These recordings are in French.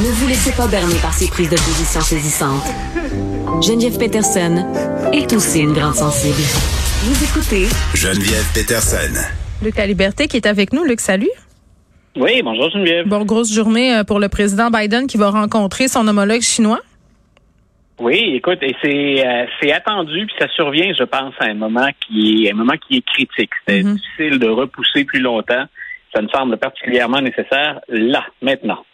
Ne vous laissez pas berner par ces prises de position saisissantes. Geneviève Peterson est aussi une grande sensible. Vous écoutez Geneviève Peterson. Luc La Liberté qui est avec nous. Luc, salut. Oui, bonjour Geneviève. Bon, grosse journée euh, pour le président Biden qui va rencontrer son homologue chinois. Oui, écoute, et c'est euh, c'est attendu puis ça survient, je pense, à un moment qui est un moment qui est critique. C'est Mhm. difficile de repousser plus longtemps. Ça me semble particulièrement nécessaire là, maintenant.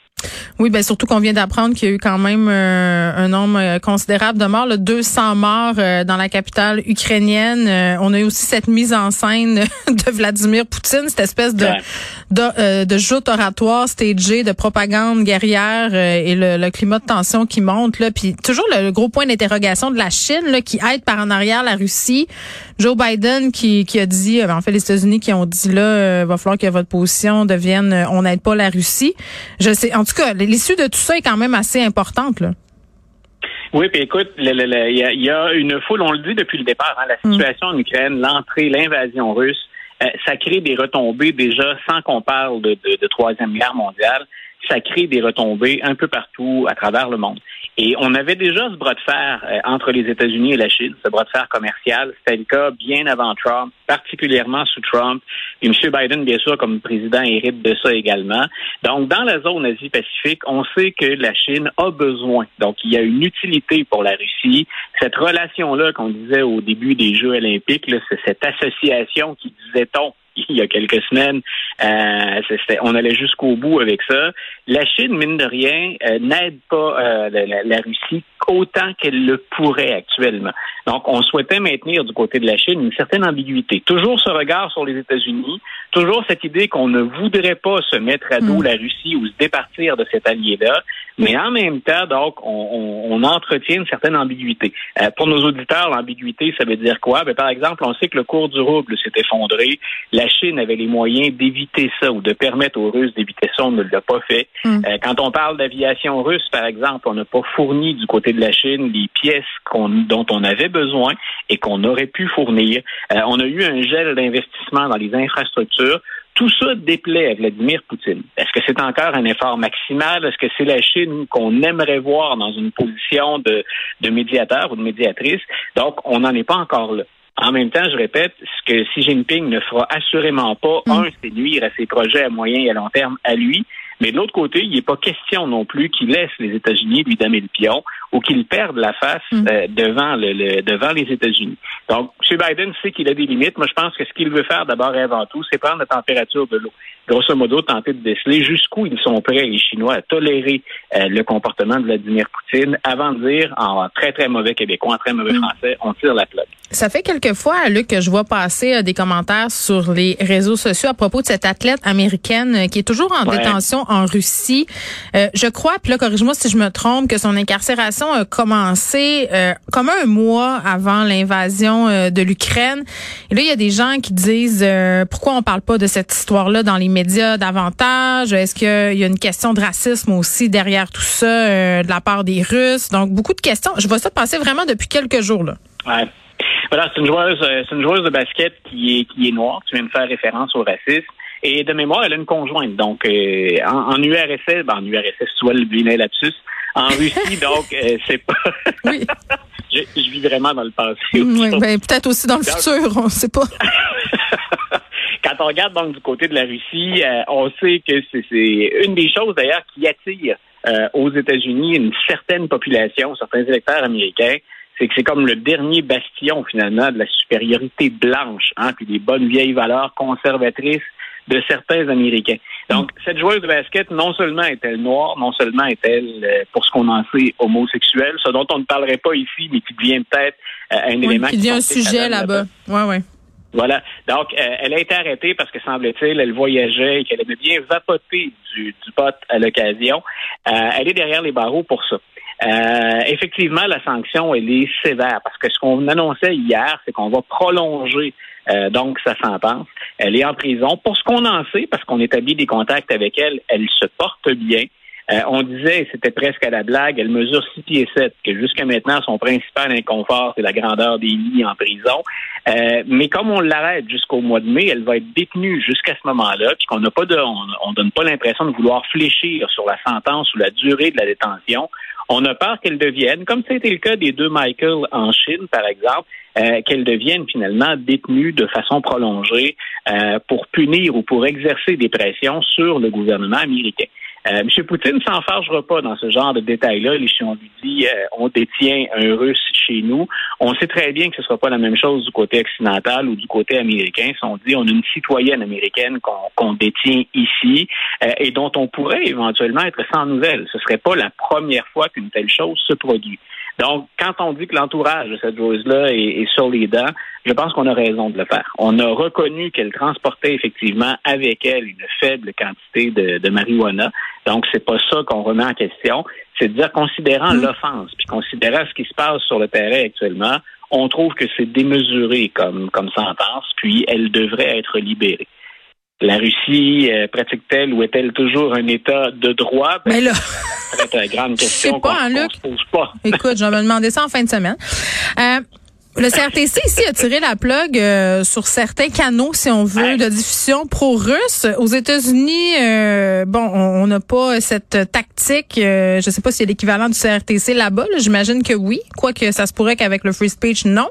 Oui, ben surtout qu'on vient d'apprendre qu'il y a eu quand même euh, un nombre euh, considérable de morts, là, 200 morts euh, dans la capitale ukrainienne. Euh, on a eu aussi cette mise en scène de Vladimir Poutine, cette espèce de Ouais. de, euh, de joute oratoire stagée, de propagande guerrière euh, et le, le climat de tension qui monte là. Puis toujours le, le gros point d'interrogation de la Chine là, qui aide par en arrière la Russie. Joe Biden qui, qui a dit, euh, en fait les États-Unis qui ont dit là, euh, va falloir que votre position devienne, euh, on n'aide pas la Russie. Je sais, en tout cas, l'issue de tout ça est quand même assez importante là. Oui, puis écoute, il y, a- il y a une foule, on le dit depuis le départ, hein, la situation en Ukraine, l'entrée, l'invasion russe, euh, ça crée des retombées déjà sans qu'on parle de, de, de troisième guerre mondiale. Ça crée des retombées un peu partout à travers le monde. Et on avait déjà ce bras de fer euh, entre les États-Unis et la Chine, ce bras de fer commercial. C'était le cas bien avant Trump, particulièrement sous Trump. Et M. Biden, bien sûr, comme président, hérite de ça également. Donc, dans la zone Asie-Pacifique, on sait que la Chine a besoin. Donc, il y a une utilité pour la Russie. Cette relation-là qu'on disait au début des Jeux olympiques, c'est cette association qui, disait-on, il y a quelques semaines, euh, on allait jusqu'au bout avec ça. La Chine, mine de rien, euh, n'aide pas euh, la- la Russie autant qu'elle le pourrait actuellement. Donc, on souhaitait maintenir du côté de la Chine une certaine ambiguïté. Toujours ce regard sur les États-Unis, toujours cette idée qu'on ne voudrait pas se mettre à dos Mm. la Russie ou se départir de cet allié-là, mais en même temps, donc, on, on- on entretient une certaine ambiguïté. Euh, pour nos auditeurs, l'ambiguïté, ça veut dire quoi? Ben, par exemple, on sait que le cours du rouble s'est effondré. La Chine avait les moyens d'éviter ça ou de permettre aux Russes d'éviter ça. On ne l'a pas fait. Mm. Euh, quand on parle d'aviation russe, par exemple, on n'a pas fourni du côté de la Chine les pièces qu'on- dont on avait besoin et qu'on aurait pu fournir. Euh, on a eu un gel d'investissement dans les infrastructures. Tout ça déplaît à Vladimir Poutine. Est-ce que c'est encore un effort maximal? Est-ce que c'est la Chine qu'on aimerait voir dans une position de, de médiateur ou de médiatrice? Donc, on n'en est pas encore là. En même temps, je répète, ce que Xi Jinping ne fera assurément pas, Mm. un, c'est nuire à ses projets à moyen et à long terme à lui, mais de l'autre côté, il n'est pas question non plus qu'il laisse les États-Unis lui damer le pion ou qu'il perde la face Mm. euh, devant le, le- devant les États-Unis. Donc, M. Biden sait qu'il a des limites. Moi, je pense que ce qu'il veut faire d'abord et avant tout, c'est prendre la température de l'eau. Grosso modo, tenter de déceler jusqu'où ils sont prêts, les Chinois, à tolérer euh, le comportement de Vladimir Poutine avant de dire, en très, très mauvais québécois, en très mauvais Mm. français, on tire la plaque. Ça fait quelques fois, Luc, que je vois passer euh, des commentaires sur les réseaux sociaux à propos de cette athlète américaine euh, qui est toujours en Ouais. détention en Russie. Euh, je crois, puis là, corrige-moi si je me trompe, que son incarcération a commencé euh, comme un mois avant l'invasion euh, de l'Ukraine. Et là, il y a des gens qui disent euh, pourquoi on parle pas de cette histoire-là dans les médias davantage? Est-ce qu'il y a une question de racisme aussi derrière tout ça euh, de la part des Russes? Donc, beaucoup de questions. Je vois ça passer vraiment depuis quelques jours. Là. Ouais. Voilà, c'est une joueuse, euh, c'est une joueuse de basket qui est qui est noire. Tu viens de faire référence au racisme. Et de mémoire, elle a une conjointe. Donc, euh, en, en URSS, ben, en URSS, vois le vilain lapsus. En Russie, donc, euh, c'est pas. Oui. je, je vis vraiment dans le passé. Oui, ben, peut-être aussi dans le Donc- futur, on ne sait pas. Quand on regarde donc du côté de la Russie, euh, on sait que c'est une des choses d'ailleurs qui attire euh, aux États-Unis une certaine population, certains électeurs américains, c'est que c'est comme le dernier bastion finalement de la supériorité blanche, hein, puis des bonnes vieilles valeurs conservatrices de certains Américains. Donc, cette joueuse de basket, non seulement est-elle noire, non seulement est-elle, euh, pour ce qu'on en sait, homosexuelle, ce dont on ne parlerait pas ici, mais qui devient peut-être euh, un Oui, élément qui devient un sujet là-bas. Ouais, ouais. Voilà. Donc, euh, elle a été arrêtée parce que, semble-t-il, elle voyageait et qu'elle aimait bien vapoter du, du pot à l'occasion. Euh, elle est derrière les barreaux pour ça. Euh, effectivement, la sanction, elle est sévère parce que ce qu'on annonçait hier, c'est qu'on va prolonger euh, donc sa sentence. Elle est en prison. Pour ce qu'on en sait, parce qu'on établit des contacts avec elle, elle se porte bien. Euh, on disait, c'était presque à la blague, elle mesure 6 pieds 7, que jusqu'à maintenant, son principal inconfort, c'est la grandeur des lits en prison. Euh, mais comme on l'arrête jusqu'au mois de mai, elle va être détenue jusqu'à ce moment-là, puis qu'on n'a pas de, on, on donne pas l'impression de vouloir fléchir sur la sentence ou la durée de la détention. On a peur qu'elle devienne, comme c'était le cas des deux Michael en Chine, par exemple, euh, qu'elle devienne finalement détenue de façon prolongée euh, pour punir ou pour exercer des pressions sur le gouvernement américain. Euh, M. Poutine s'en fâchera pas dans ce genre de détails-là. Si on lui dit euh, on détient un Russe chez nous, on sait très bien que ce ne sera pas la même chose du côté occidental ou du côté américain. Si on dit on a une citoyenne américaine qu'on détient ici euh, et dont on pourrait éventuellement être sans nouvelles, ce ne serait pas la première fois qu'une telle chose se produit. Donc, quand on dit que l'entourage de cette joueuse-là est, sur les dents, je pense qu'on a raison de le faire. On a reconnu qu'elle transportait effectivement avec elle une faible quantité de, de marijuana. Donc, c'est pas ça qu'on remet en question. C'est de dire, considérant mmh. l'offense, puis considérant ce qui se passe sur le terrain actuellement, on trouve que c'est démesuré comme, comme sentence, puis elle devrait être libérée. La Russie euh, pratique-t-elle ou est-elle toujours un État de droit? Ben, Mais là, c'est une grande question qu'on hein, ne se pose pas. Écoute, je vais me demander ça en fin de semaine. Euh, le CRTC ici a tiré la plug euh, sur certains canaux, si on veut, de diffusion pro-russe. Aux États-Unis, euh, bon, on n'a pas cette tactique. Euh, je sais pas si c'est l'équivalent du CRTC là-bas. J'imagine que oui, quoique ça se pourrait qu'avec le free speech, non.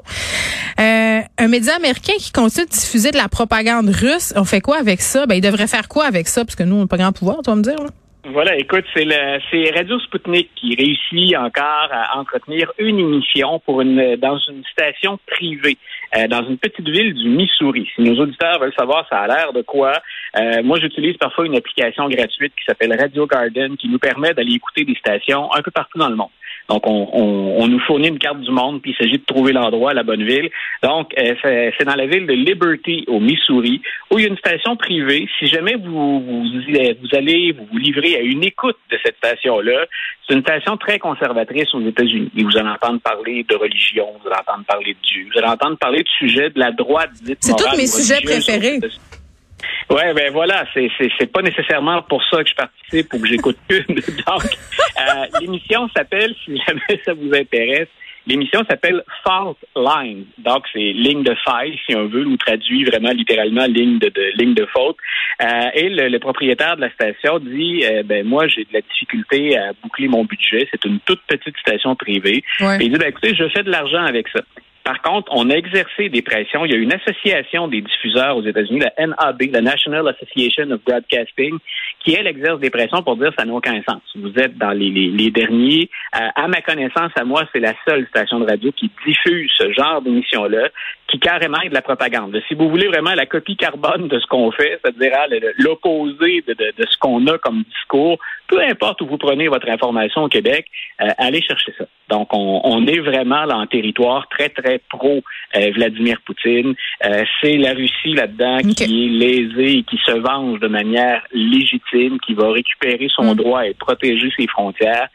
Un média américain qui continue de diffuser de la propagande russe, on fait quoi avec ça? Ben, il devrait faire quoi avec ça? Parce que nous, on n'a pas grand pouvoir, tu vas me dire. Là. Voilà, écoute, c'est Radio Sputnik qui réussit encore à entretenir une émission pour une dans une station privée euh, dans une petite ville du Missouri. Si nos auditeurs veulent savoir ça a l'air de quoi, euh, moi j'utilise parfois une application gratuite qui s'appelle Radio Garden qui nous permet d'aller écouter des stations un peu partout dans le monde. Donc, on, on, nous fournit une carte du monde, puis il s'agit de trouver l'endroit, la bonne ville. Donc, euh, c'est dans la ville de Liberty, au Missouri, où il y a une station privée. Si jamais vous, vous, vous allez vous, vous livrer à une écoute de cette station-là, c'est une station très conservatrice aux États-Unis. Vous allez entendre parler de religion, vous allez entendre parler de Dieu, vous allez entendre parler de sujets de la droite dite C'est tous mes sujets préférés. Oui, ben voilà, c'est, c'est, pas nécessairement pour ça que je participe ou que j'écoute une. Donc, euh, l'émission s'appelle, si jamais ça vous intéresse, l'émission s'appelle Fault Line. Donc, c'est ligne de faille, si on veut, ou traduit vraiment littéralement ligne de, de ligne de faute. Euh, et le, propriétaire de la station dit, euh, ben moi, j'ai de la difficulté à boucler mon budget. C'est une toute petite station privée. Et il dit, ben écoutez, je fais de l'argent avec ça. Par contre, on a exercé des pressions. Il y a une association des diffuseurs aux États-Unis, la NAB, la National Association of Broadcasting, qui, elle, exerce des pressions pour dire ça n'a aucun sens. Vous êtes dans les, les, derniers. Euh, à ma connaissance, à moi, c'est la seule station de radio qui diffuse ce genre d'émission-là, qui carrément est de la propagande. Si vous voulez vraiment la copie carbone de ce qu'on fait, c'est-à-dire l'opposé de, de, de, ce qu'on a comme discours, peu importe où vous prenez votre information au Québec, euh, allez chercher ça. Donc, on, on, est vraiment là en territoire très, très pro euh, Vladimir Poutine. Euh, c'est la Russie là-dedans qui est lésée et qui se venge de manière légitime, qui va récupérer son mm. droit et protéger ses frontières.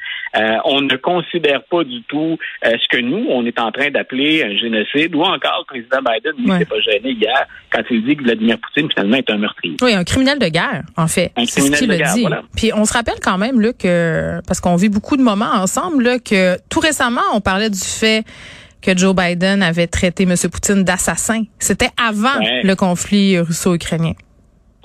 On ne considère pas du tout ce que nous, on est en train d'appeler un génocide, ou encore le président Biden, lui, s'est pas gêné hier quand il dit que Vladimir Poutine, finalement, est un meurtrier. Oui, un criminel de guerre, en fait. Un criminel de guerre, Voilà. Puis on se rappelle quand même, Luc, parce qu'on vit beaucoup de moments ensemble, là, que tout récemment, on parlait du fait que Joe Biden avait traité M. Poutine d'assassin. C'était avant le conflit russo-ukrainien.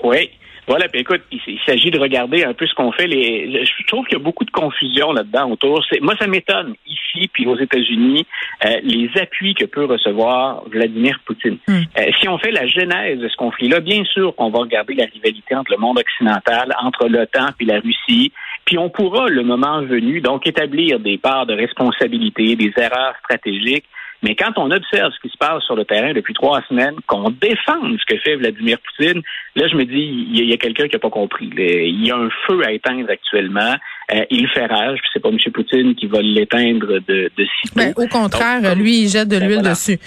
Oui. Voilà, puis écoute, il, s'agit de regarder un peu ce qu'on fait. Les, je trouve qu'il y a beaucoup de confusion là-dedans autour. Moi, ça m'étonne ici puis aux États-Unis euh, les appuis que peut recevoir Vladimir Poutine. Hmm. Euh, si on fait la genèse de ce conflit-là, bien sûr qu'on va regarder la rivalité entre le monde occidental, entre l'OTAN puis la Russie, puis on pourra, le moment venu, donc établir des parts de responsabilité, des erreurs stratégiques. Mais quand on observe ce qui se passe sur le terrain depuis trois semaines, qu'on défende ce que fait Vladimir Poutine, là, je me dis, il y a, quelqu'un qui n'a pas compris. Il y a un feu à éteindre actuellement. Euh, il fait rage, puis c'est pas M. Poutine qui va l'éteindre de, de ben, au contraire, lui, il jette de ben, l'huile dessus.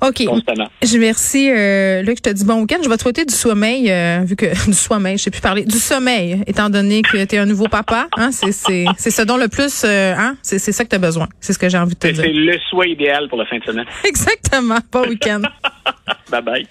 OK. Constamment. Je merci, euh, Luc. Je te dis bon week-end. Je vais te souhaiter du sommeil, euh, vu que du sommeil, je sais plus parler. Du sommeil, étant donné que tu es un nouveau papa. Hein, c'est, c'est, c'est ce dont le plus, euh, hein, c'est, c'est ça que tu as besoin. C'est ce que j'ai envie de te dire. C'est le souhait idéal pour la fin de semaine. Exactement. Bon week-end. bye bye.